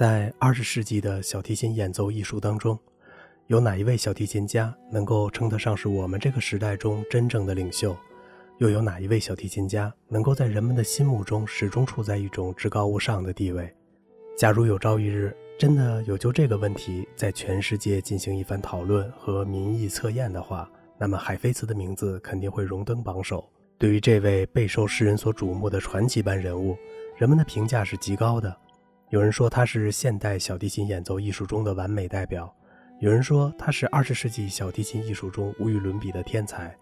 在二十世纪的小提琴演奏艺术当中，有哪一位小提琴家能够称得上是我们这个时代中真正的领袖？又有哪一位小提琴家能够在人们的心目中始终处在一种至高无上的地位？假如有朝一日真的有就这个问题在全世界进行一番讨论和民意测验的话，那么海菲茨的名字肯定会荣登榜首。对于这位备受世人所瞩目的传奇般人物，人们的评价是极高的。有人说他是现代小提琴演奏艺术中的完美代表，有人说他是二十世纪小提琴艺术中无与伦比的天才。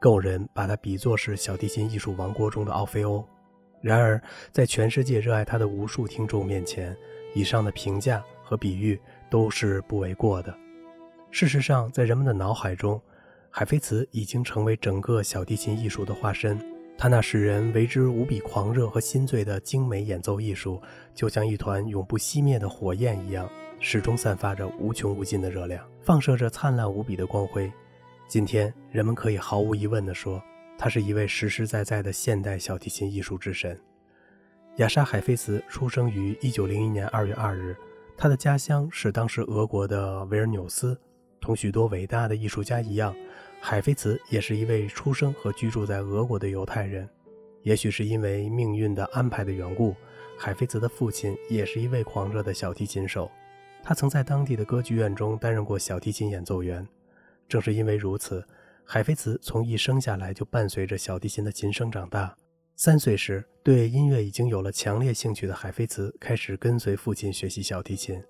更有人把他比作是小提琴艺术王国中的奥菲欧。然而，在全世界热爱他的无数听众面前，以上的评价和比喻都是不为过的。事实上，在人们的脑海中，海菲茨已经成为整个小提琴艺术的化身。他那使人为之无比狂热和心醉的精美演奏艺术，就像一团永不熄灭的火焰一样，始终散发着无穷无尽的热量，放射着灿烂无比的光辉。今天，人们可以毫无疑问地说，他是一位实实在在的现代小提琴艺术之神。雅莎·海菲茨出生于1901年2月2日，他的家乡是当时俄国的维尔纽斯。同许多伟大的艺术家一样，海菲茨也是一位出生和居住在俄国的犹太人。也许是因为命运的安排的缘故，海菲茨的父亲也是一位狂热的小提琴手，他曾在当地的歌剧院中担任过小提琴演奏员。正是因为如此，海菲茨从一生下来就伴随着小提琴的琴声长大。三岁时，对音乐已经有了强烈兴趣的海菲茨开始跟随父亲学习小提琴。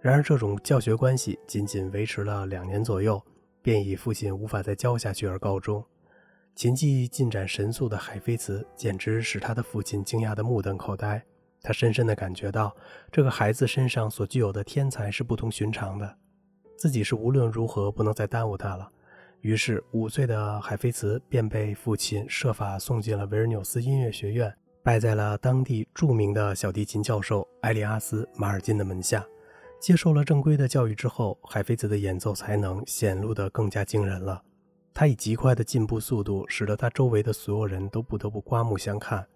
然而，这种教学关系仅仅维持了两年左右，便以父亲无法再教下去而告终。琴技进展神速的海菲茨简直使他的父亲惊讶得目瞪口呆。他深深地感觉到，这个孩子身上所具有的天才是不同寻常的。自己是无论如何不能再耽误他了，于是五岁的海菲茨便被父亲设法送进了维尔纽斯音乐学院，拜在了当地著名的小提琴教授埃利阿斯·马尔金的门下。接受了正规的教育之后，海菲茨的演奏才能显露得更加惊人了。他以极快的进步速度，使得他周围的所有人都不得不刮目相看。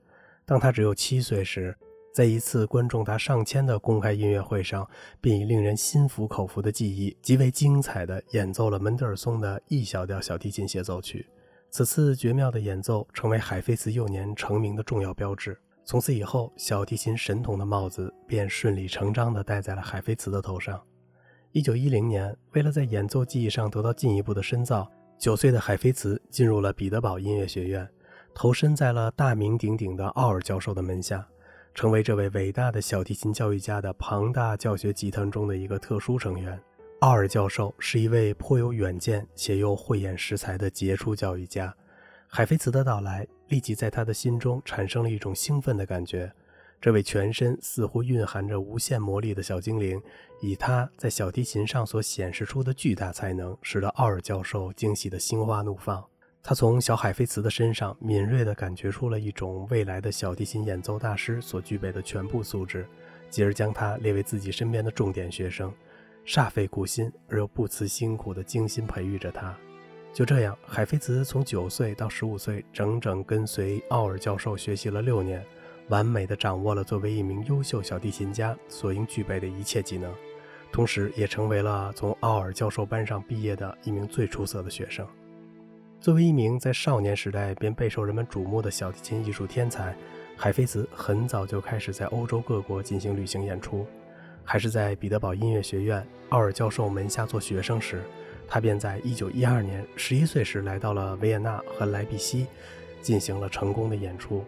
当他只有七岁时，在一次观众达上千的公开音乐会上，便以令人心服口服的技艺，极为精彩地演奏了门德尔松的 E 小调小提琴协奏曲。此次绝妙的演奏成为海菲茨幼年成名的重要标志。从此以后，小提琴神童的帽子便顺理成章地戴在了海菲茨的头上。1910年，为了在演奏技艺上得到进一步的深造，九岁的海菲茨进入了彼得堡音乐学院，投身在了大名鼎鼎的奥尔教授的门下。成为这位伟大的小提琴教育家的庞大教学集团中的一个特殊成员。奥尔教授是一位颇有远见且又慧眼识才的杰出教育家。海菲茨的到来立即在他的心中产生了一种兴奋的感觉。这位全身似乎蕴含着无限魔力的小精灵，以他在小提琴上所显示出的巨大才能，使得奥尔教授惊喜的心花怒放。他从小海菲茨的身上敏锐地感觉出了一种未来的小提琴演奏大师所具备的全部素质，继而将他列为自己身边的重点学生，煞费苦心而又不辞辛苦地精心培育着他。就这样，海菲茨从九岁到十五岁，整整跟随奥尔教授学习了六年，完美的掌握了作为一名优秀小提琴家所应具备的一切技能，同时也成为了从奥尔教授班上毕业的一名最出色的学生。作为一名在少年时代便备受人们瞩目的小提琴艺术天才，海菲茨很早就开始在欧洲各国进行旅行演出。还是在彼得堡音乐学院奥尔教授门下做学生时，他便在1912年11岁时来到了维也纳和莱比锡，进行了成功的演出。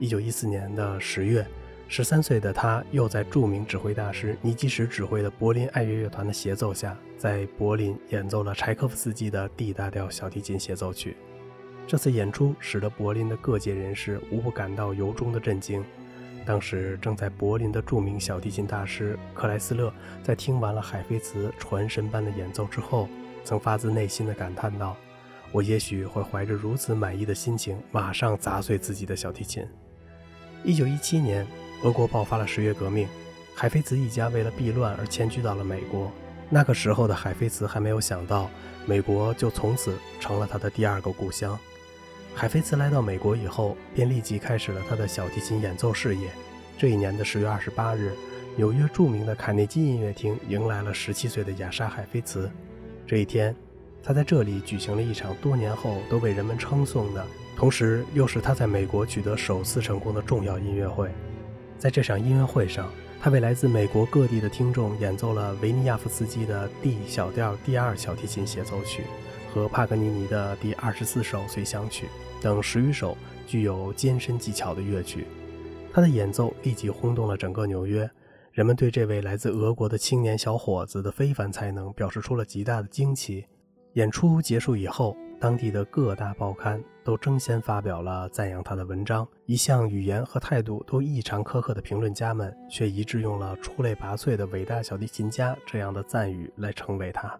1914年的十月。十三岁的他，又在著名指挥大师尼基什指挥的柏林爱乐乐团的协奏下，在柏林演奏了柴可夫斯基的 D 大调小提琴协奏曲。这次演出使得柏林的各界人士无不感到由衷的震惊。当时正在柏林的著名小提琴大师克莱斯勒，在听完了海菲茨传神般的演奏之后，曾发自内心的感叹道：“我也许会怀着如此满意的心情，马上砸碎自己的小提琴。”一九一七年。俄国爆发了十月革命，海菲茨一家为了避乱而迁居到了美国。那个时候的海菲茨还没有想到，美国就从此成了他的第二个故乡。海菲茨来到美国以后，便立即开始了他的小提琴演奏事业。这一年的十月二十八日，纽约著名的卡内基音乐厅迎来了十七岁的雅莎·海菲茨。这一天，他在这里举行了一场多年后都被人们称颂的，同时又是他在美国取得首次成功的重要音乐会。在这场音乐会上，他为来自美国各地的听众演奏了维尼亚夫斯基的 D 小调第二小提琴协奏曲和帕格尼尼的第二十四首随想曲等十余首具有艰深技巧的乐曲。他的演奏立即轰动了整个纽约，人们对这位来自俄国的青年小伙子的非凡才能表示出了极大的惊奇。演出结束以后。当地的各大报刊都争先发表了赞扬他的文章，一向语言和态度都异常苛刻的评论家们，却一致用了“出类拔萃的伟大小提琴家”这样的赞誉来称谓他。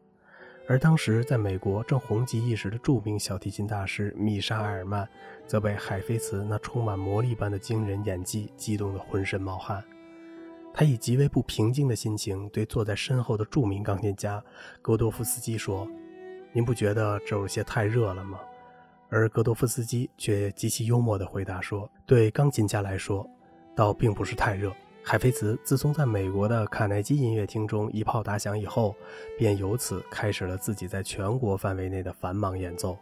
而当时在美国正红极一时的著名小提琴大师米沙埃尔曼，则被海菲茨那充满魔力般的惊人演技激动得浑身冒汗。他以极为不平静的心情对坐在身后的著名钢琴家戈多夫斯基说。您不觉得这有些太热了吗？而格多夫斯基却极其幽默地回答说：“对钢琴家来说，倒并不是太热。”海菲茨自从在美国的卡耐基音乐厅中一炮打响以后，便由此开始了自己在全国范围内的繁忙演奏。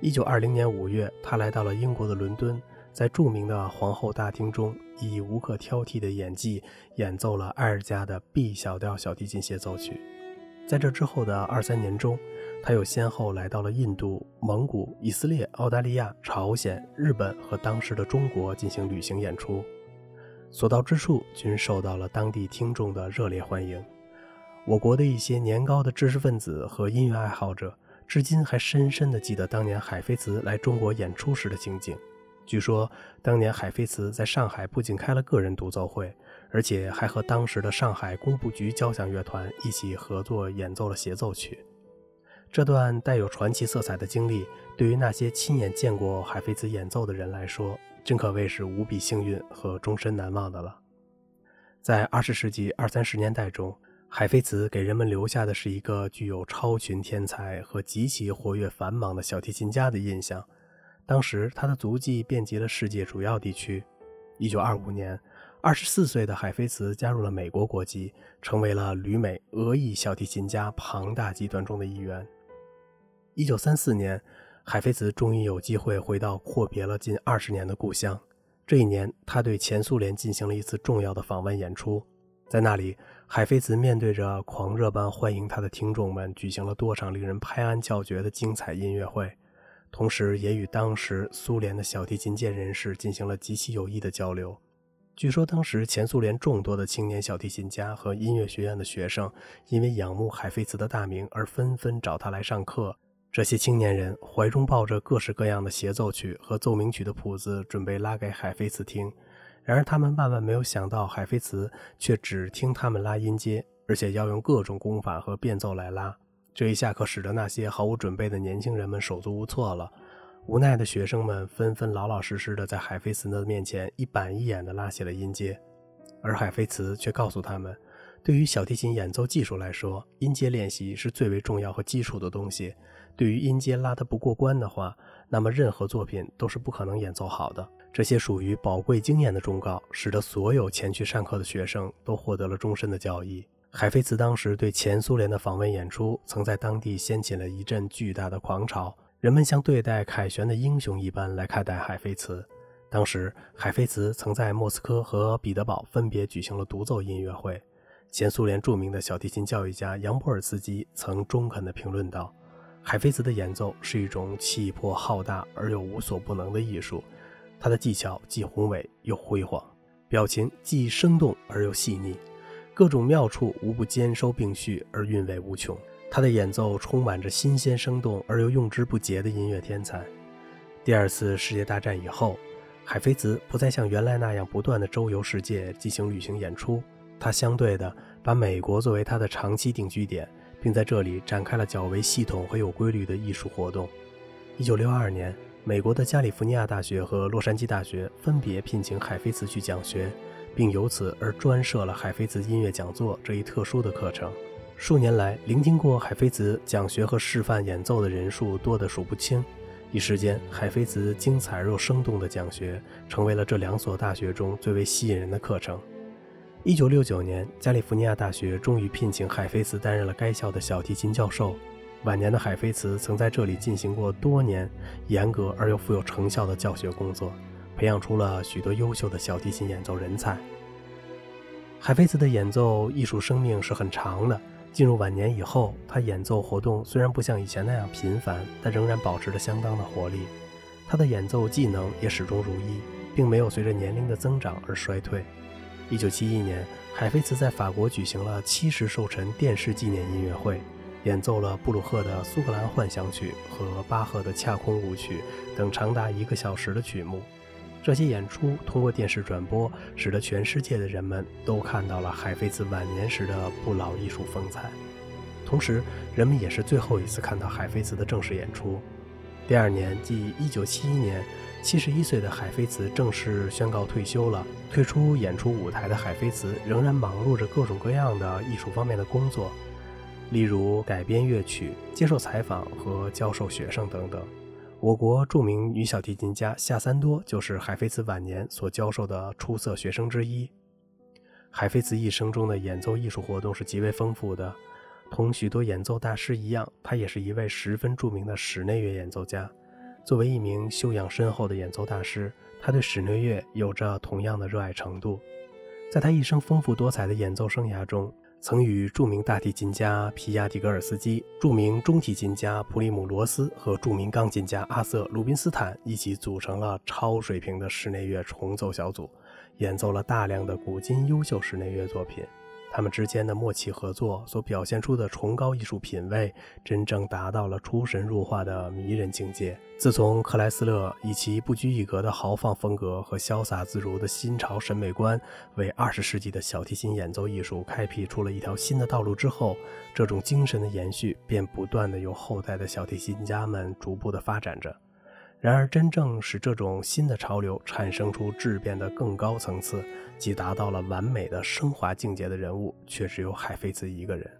一九二零年五月，他来到了英国的伦敦，在著名的皇后大厅中，以无可挑剔的演技演奏了埃尔加的 B 小调小提琴协奏曲。在这之后的二三年中，他又先后来到了印度、蒙古、以色列、澳大利亚、朝鲜、日本和当时的中国进行旅行演出，所到之处均受到了当地听众的热烈欢迎。我国的一些年高的知识分子和音乐爱好者，至今还深深地记得当年海菲茨来中国演出时的情景。据说，当年海菲茨在上海不仅开了个人独奏会，而且还和当时的上海工部局交响乐团一起合作演奏了协奏曲。这段带有传奇色彩的经历，对于那些亲眼见过海菲茨演奏的人来说，真可谓是无比幸运和终身难忘的了。在二十世纪二三十年代中，海菲茨给人们留下的是一个具有超群天才和极其活跃繁忙的小提琴家的印象。当时，他的足迹遍及了世界主要地区。一九二五年，二十四岁的海菲茨加入了美国国籍，成为了旅美俄裔小提琴家庞大集团中的一员。一九三四年，海菲茨终于有机会回到阔别了近二十年的故乡。这一年，他对前苏联进行了一次重要的访问演出。在那里，海菲茨面对着狂热般欢迎他的听众们，举行了多场令人拍案叫绝的精彩音乐会，同时也与当时苏联的小提琴界人士进行了极其有益的交流。据说，当时前苏联众多的青年小提琴家和音乐学院的学生，因为仰慕海菲茨的大名而纷纷找他来上课。这些青年人怀中抱着各式各样的协奏曲和奏鸣曲的谱子，准备拉给海菲茨听。然而，他们万万没有想到，海菲茨却只听他们拉音阶，而且要用各种功法和变奏来拉。这一下可使得那些毫无准备的年轻人们手足无措了。无奈的学生们纷纷老老实实的在海菲茨的面前一板一眼的拉起了音阶，而海菲茨却告诉他们，对于小提琴演奏技术来说，音阶练习是最为重要和基础的东西。对于音阶拉得不过关的话，那么任何作品都是不可能演奏好的。这些属于宝贵经验的忠告，使得所有前去上课的学生都获得了终身的教益。海菲茨当时对前苏联的访问演出，曾在当地掀起了一阵巨大的狂潮，人们像对待凯旋的英雄一般来看待海菲茨。当时，海菲茨曾在莫斯科和彼得堡分别举行了独奏音乐会。前苏联著名的小提琴教育家扬波尔斯基曾中肯地评论道。海菲茨的演奏是一种气魄浩大而又无所不能的艺术，他的技巧既宏伟又辉煌，表情既生动而又细腻，各种妙处无不兼收并蓄而韵味无穷。他的演奏充满着新鲜生动而又用之不竭的音乐天才。第二次世界大战以后，海菲茨不再像原来那样不断的周游世界进行旅行演出，他相对的把美国作为他的长期定居点。并在这里展开了较为系统和有规律的艺术活动。一九六二年，美国的加利福尼亚大学和洛杉矶大学分别聘请海菲茨去讲学，并由此而专设了海菲茨音乐讲座这一特殊的课程。数年来，聆听过海菲茨讲学和示范演奏的人数多得数不清。一时间，海菲茨精彩而又生动的讲学成为了这两所大学中最为吸引人的课程。一九六九年，加利福尼亚大学终于聘请海菲茨担任了该校的小提琴教授。晚年的海菲茨曾在这里进行过多年严格而又富有成效的教学工作，培养出了许多优秀的小提琴演奏人才。海菲茨的演奏艺术生命是很长的。进入晚年以后，他演奏活动虽然不像以前那样频繁，但仍然保持着相当的活力。他的演奏技能也始终如一，并没有随着年龄的增长而衰退。一九七一年，海菲茨在法国举行了七十寿辰电视纪念音乐会，演奏了布鲁赫的《苏格兰幻想曲》和巴赫的《恰空舞曲》等长达一个小时的曲目。这些演出通过电视转播，使得全世界的人们都看到了海菲茨晚年时的不老艺术风采。同时，人们也是最后一次看到海菲茨的正式演出。第二年，即一九七一年。七十一岁的海菲茨正式宣告退休了。退出演出舞台的海菲茨仍然忙碌着各种各样的艺术方面的工作，例如改编乐曲、接受采访和教授学生等等。我国著名女小提琴家夏三多就是海菲茨晚年所教授的出色学生之一。海菲茨一生中的演奏艺术活动是极为丰富的，同许多演奏大师一样，他也是一位十分著名的室内乐演奏家。作为一名修养深厚的演奏大师，他对室内乐有着同样的热爱程度。在他一生丰富多彩的演奏生涯中，曾与著名大提琴家皮亚迪格尔斯基、著名中提琴家普里姆罗斯和著名钢琴家阿瑟·鲁宾斯坦一起组成了超水平的室内乐重奏小组，演奏了大量的古今优秀室内乐作品。他们之间的默契合作所表现出的崇高艺术品味，真正达到了出神入化的迷人境界。自从克莱斯勒以其不拘一格的豪放风格和潇洒自如的新潮审美观，为二十世纪的小提琴演奏艺术开辟出了一条新的道路之后，这种精神的延续便不断的由后代的小提琴家们逐步的发展着。然而，真正使这种新的潮流产生出质变的更高层次，即达到了完美的升华境界的人物，却只有海菲茨一个人。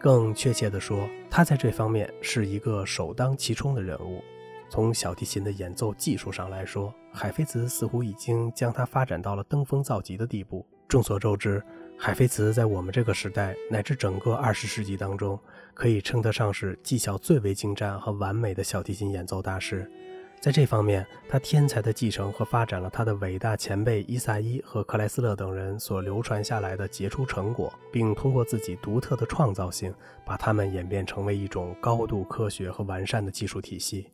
更确切地说，他在这方面是一个首当其冲的人物。从小提琴的演奏技术上来说，海菲茨似乎已经将它发展到了登峰造极的地步。众所周知，海菲茨在我们这个时代乃至整个二十世纪当中，可以称得上是技巧最为精湛和完美的小提琴演奏大师。在这方面，他天才的继承和发展了他的伟大前辈伊萨伊和克莱斯勒等人所流传下来的杰出成果，并通过自己独特的创造性，把它们演变成为一种高度科学和完善的技术体系。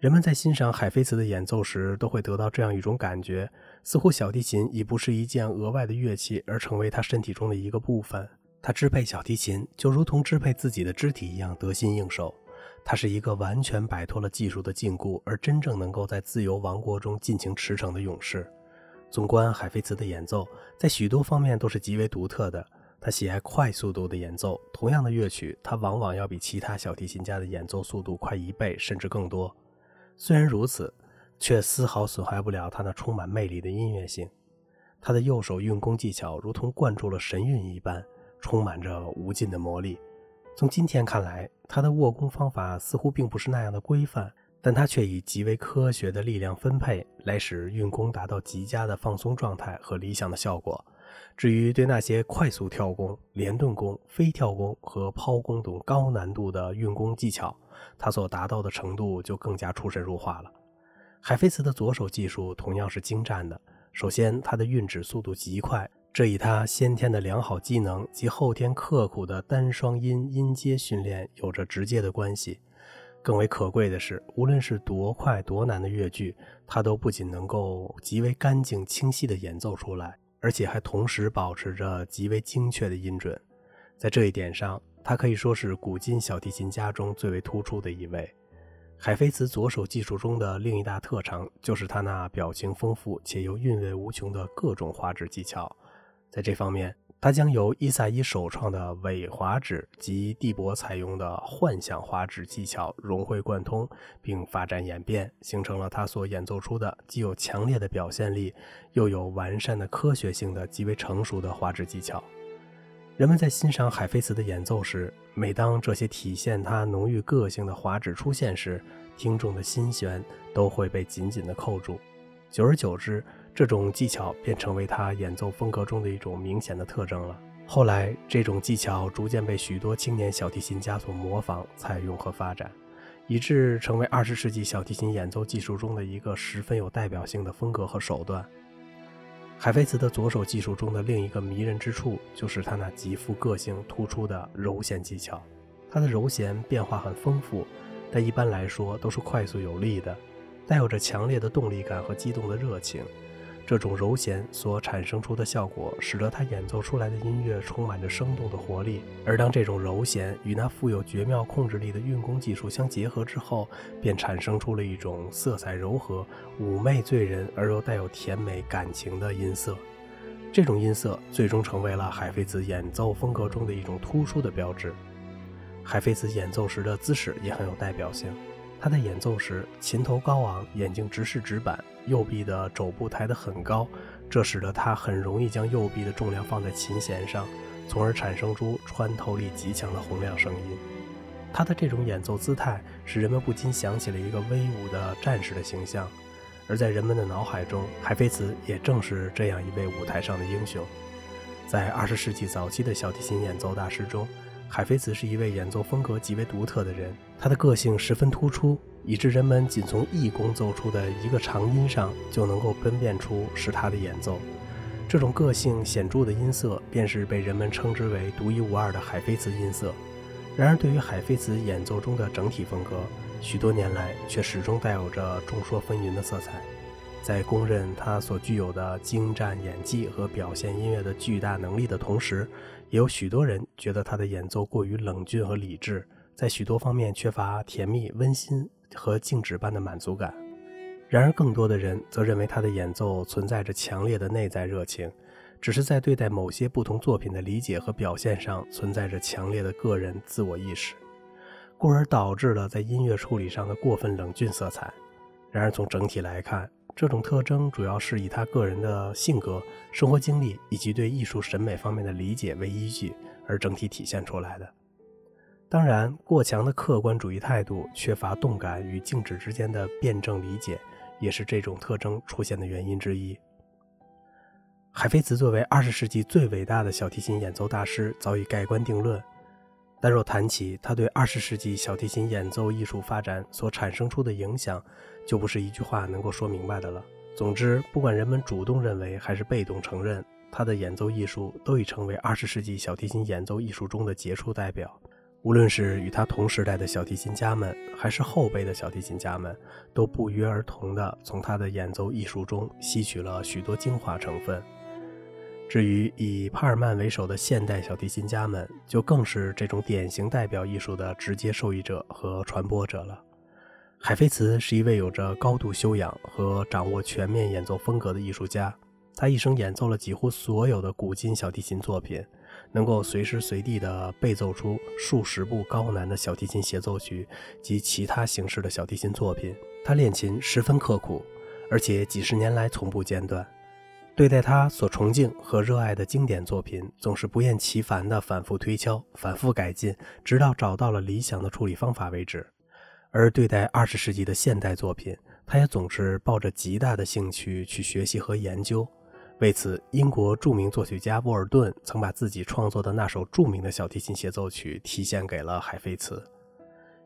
人们在欣赏海菲茨的演奏时，都会得到这样一种感觉：似乎小提琴已不是一件额外的乐器，而成为他身体中的一个部分。他支配小提琴，就如同支配自己的肢体一样得心应手。他是一个完全摆脱了技术的禁锢，而真正能够在自由王国中尽情驰骋的勇士。纵观海菲茨的演奏，在许多方面都是极为独特的。他喜爱快速度的演奏，同样的乐曲，他往往要比其他小提琴家的演奏速度快一倍甚至更多。虽然如此，却丝毫损害不了他那充满魅力的音乐性。他的右手运弓技巧如同灌注了神韵一般，充满着无尽的魔力。从今天看来，他的握弓方法似乎并不是那样的规范，但他却以极为科学的力量分配来使运弓达到极佳的放松状态和理想的效果。至于对那些快速跳弓、连顿弓、飞跳弓和抛弓等高难度的运弓技巧，他所达到的程度就更加出神入化了。海菲茨的左手技术同样是精湛的。首先，他的运指速度极快。这与他先天的良好机能及后天刻苦的单双音音阶训练有着直接的关系。更为可贵的是，无论是多快多难的乐句，他都不仅能够极为干净清晰地演奏出来，而且还同时保持着极为精确的音准。在这一点上，他可以说是古今小提琴家中最为突出的一位。海菲茨左手技术中的另一大特长，就是他那表情丰富且又韵味无穷的各种花指技巧。在这方面，他将由伊萨伊首创的伪滑指及蒂博采用的幻想滑指技巧融会贯通，并发展演变，形成了他所演奏出的既有强烈的表现力，又有完善的科学性的极为成熟的滑指技巧。人们在欣赏海菲茨的演奏时，每当这些体现他浓郁个性的滑指出现时，听众的心弦都会被紧紧地扣住。久而久之，这种技巧便成为他演奏风格中的一种明显的特征了。后来，这种技巧逐渐被许多青年小提琴家所模仿、采用和发展，以致成为二十世纪小提琴演奏技术中的一个十分有代表性的风格和手段。海菲茨的左手技术中的另一个迷人之处，就是他那极富个性、突出的柔弦技巧。他的柔弦变化很丰富，但一般来说都是快速有力的，带有着强烈的动力感和激动的热情。这种柔弦所产生出的效果，使得他演奏出来的音乐充满着生动的活力。而当这种柔弦与那富有绝妙控制力的运弓技术相结合之后，便产生出了一种色彩柔和、妩媚醉人而又带有甜美感情的音色。这种音色最终成为了海菲兹演奏风格中的一种突出的标志。海菲兹演奏时的姿势也很有代表性。他在演奏时，琴头高昂，眼睛直视纸板，右臂的肘部抬得很高，这使得他很容易将右臂的重量放在琴弦上，从而产生出穿透力极强的洪亮声音。他的这种演奏姿态使人们不禁想起了一个威武的战士的形象，而在人们的脑海中，海菲茨也正是这样一位舞台上的英雄。在二十世纪早期的小提琴演奏大师中，海菲茨是一位演奏风格极为独特的人，他的个性十分突出，以致人们仅从一弓奏出的一个长音上就能够分辨出是他的演奏。这种个性显著的音色，便是被人们称之为独一无二的海菲茨音色。然而，对于海菲茨演奏中的整体风格，许多年来却始终带有着众说纷纭的色彩。在公认他所具有的精湛演技和表现音乐的巨大能力的同时，也有许多人觉得他的演奏过于冷峻和理智，在许多方面缺乏甜蜜、温馨和静止般的满足感。然而，更多的人则认为他的演奏存在着强烈的内在热情，只是在对待某些不同作品的理解和表现上存在着强烈的个人自我意识，故而导致了在音乐处理上的过分冷峻色彩。然而，从整体来看，这种特征主要是以他个人的性格、生活经历以及对艺术审美方面的理解为依据而整体体现出来的。当然，过强的客观主义态度、缺乏动感与静止之间的辩证理解，也是这种特征出现的原因之一。海菲茨作为二十世纪最伟大的小提琴演奏大师，早已盖棺定论。但若谈起他对二十世纪小提琴演奏艺术发展所产生出的影响，就不是一句话能够说明白的了。总之，不管人们主动认为还是被动承认，他的演奏艺术都已成为二十世纪小提琴演奏艺术中的杰出代表。无论是与他同时代的小提琴家们，还是后辈的小提琴家们，都不约而同地从他的演奏艺术中吸取了许多精华成分。至于以帕尔曼为首的现代小提琴家们，就更是这种典型代表艺术的直接受益者和传播者了。海菲茨是一位有着高度修养和掌握全面演奏风格的艺术家。他一生演奏了几乎所有的古今小提琴作品，能够随时随地地背奏出数十部高难的小提琴协奏曲及其他形式的小提琴作品。他练琴十分刻苦，而且几十年来从不间断。对待他所崇敬和热爱的经典作品，总是不厌其烦地反复推敲、反复改进，直到找到了理想的处理方法为止。而对待二十世纪的现代作品，他也总是抱着极大的兴趣去学习和研究。为此，英国著名作曲家沃尔顿曾把自己创作的那首著名的小提琴协奏曲提献给了海菲茨。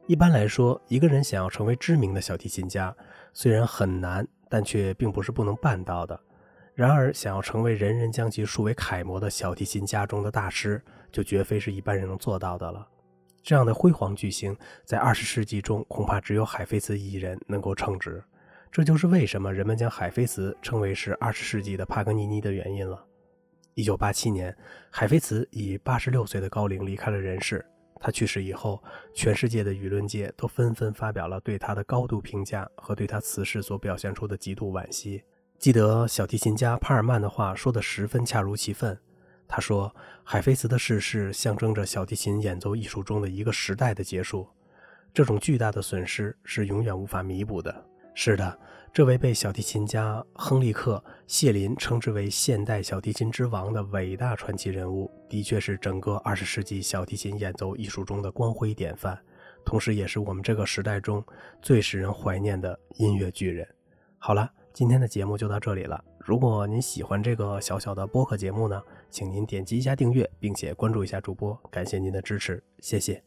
一般来说，一个人想要成为知名的小提琴家，虽然很难，但却并不是不能办到的。然而，想要成为人人将其树为楷模的小提琴家中的大师，就绝非是一般人能做到的了。这样的辉煌巨星，在二十世纪中恐怕只有海菲茨一人能够称职。这就是为什么人们将海菲茨称为是二十世纪的帕格尼尼的原因了。一九八七年，海菲茨以八十六岁的高龄离开了人世。他去世以后，全世界的舆论界都纷纷发表了对他的高度评价和对他辞世所表现出的极度惋惜。记得小提琴家帕尔曼的话说得十分恰如其分。他说：“海菲茨的逝世象征着小提琴演奏艺术中的一个时代的结束，这种巨大的损失是永远无法弥补的。”是的，这位被小提琴家亨利克·谢林称之为“现代小提琴之王”的伟大传奇人物，的确是整个二十世纪小提琴演奏艺术中的光辉典范，同时也是我们这个时代中最使人怀念的音乐巨人。好了，今天的节目就到这里了。如果您喜欢这个小小的播客节目呢，请您点击一下订阅，并且关注一下主播，感谢您的支持，谢谢。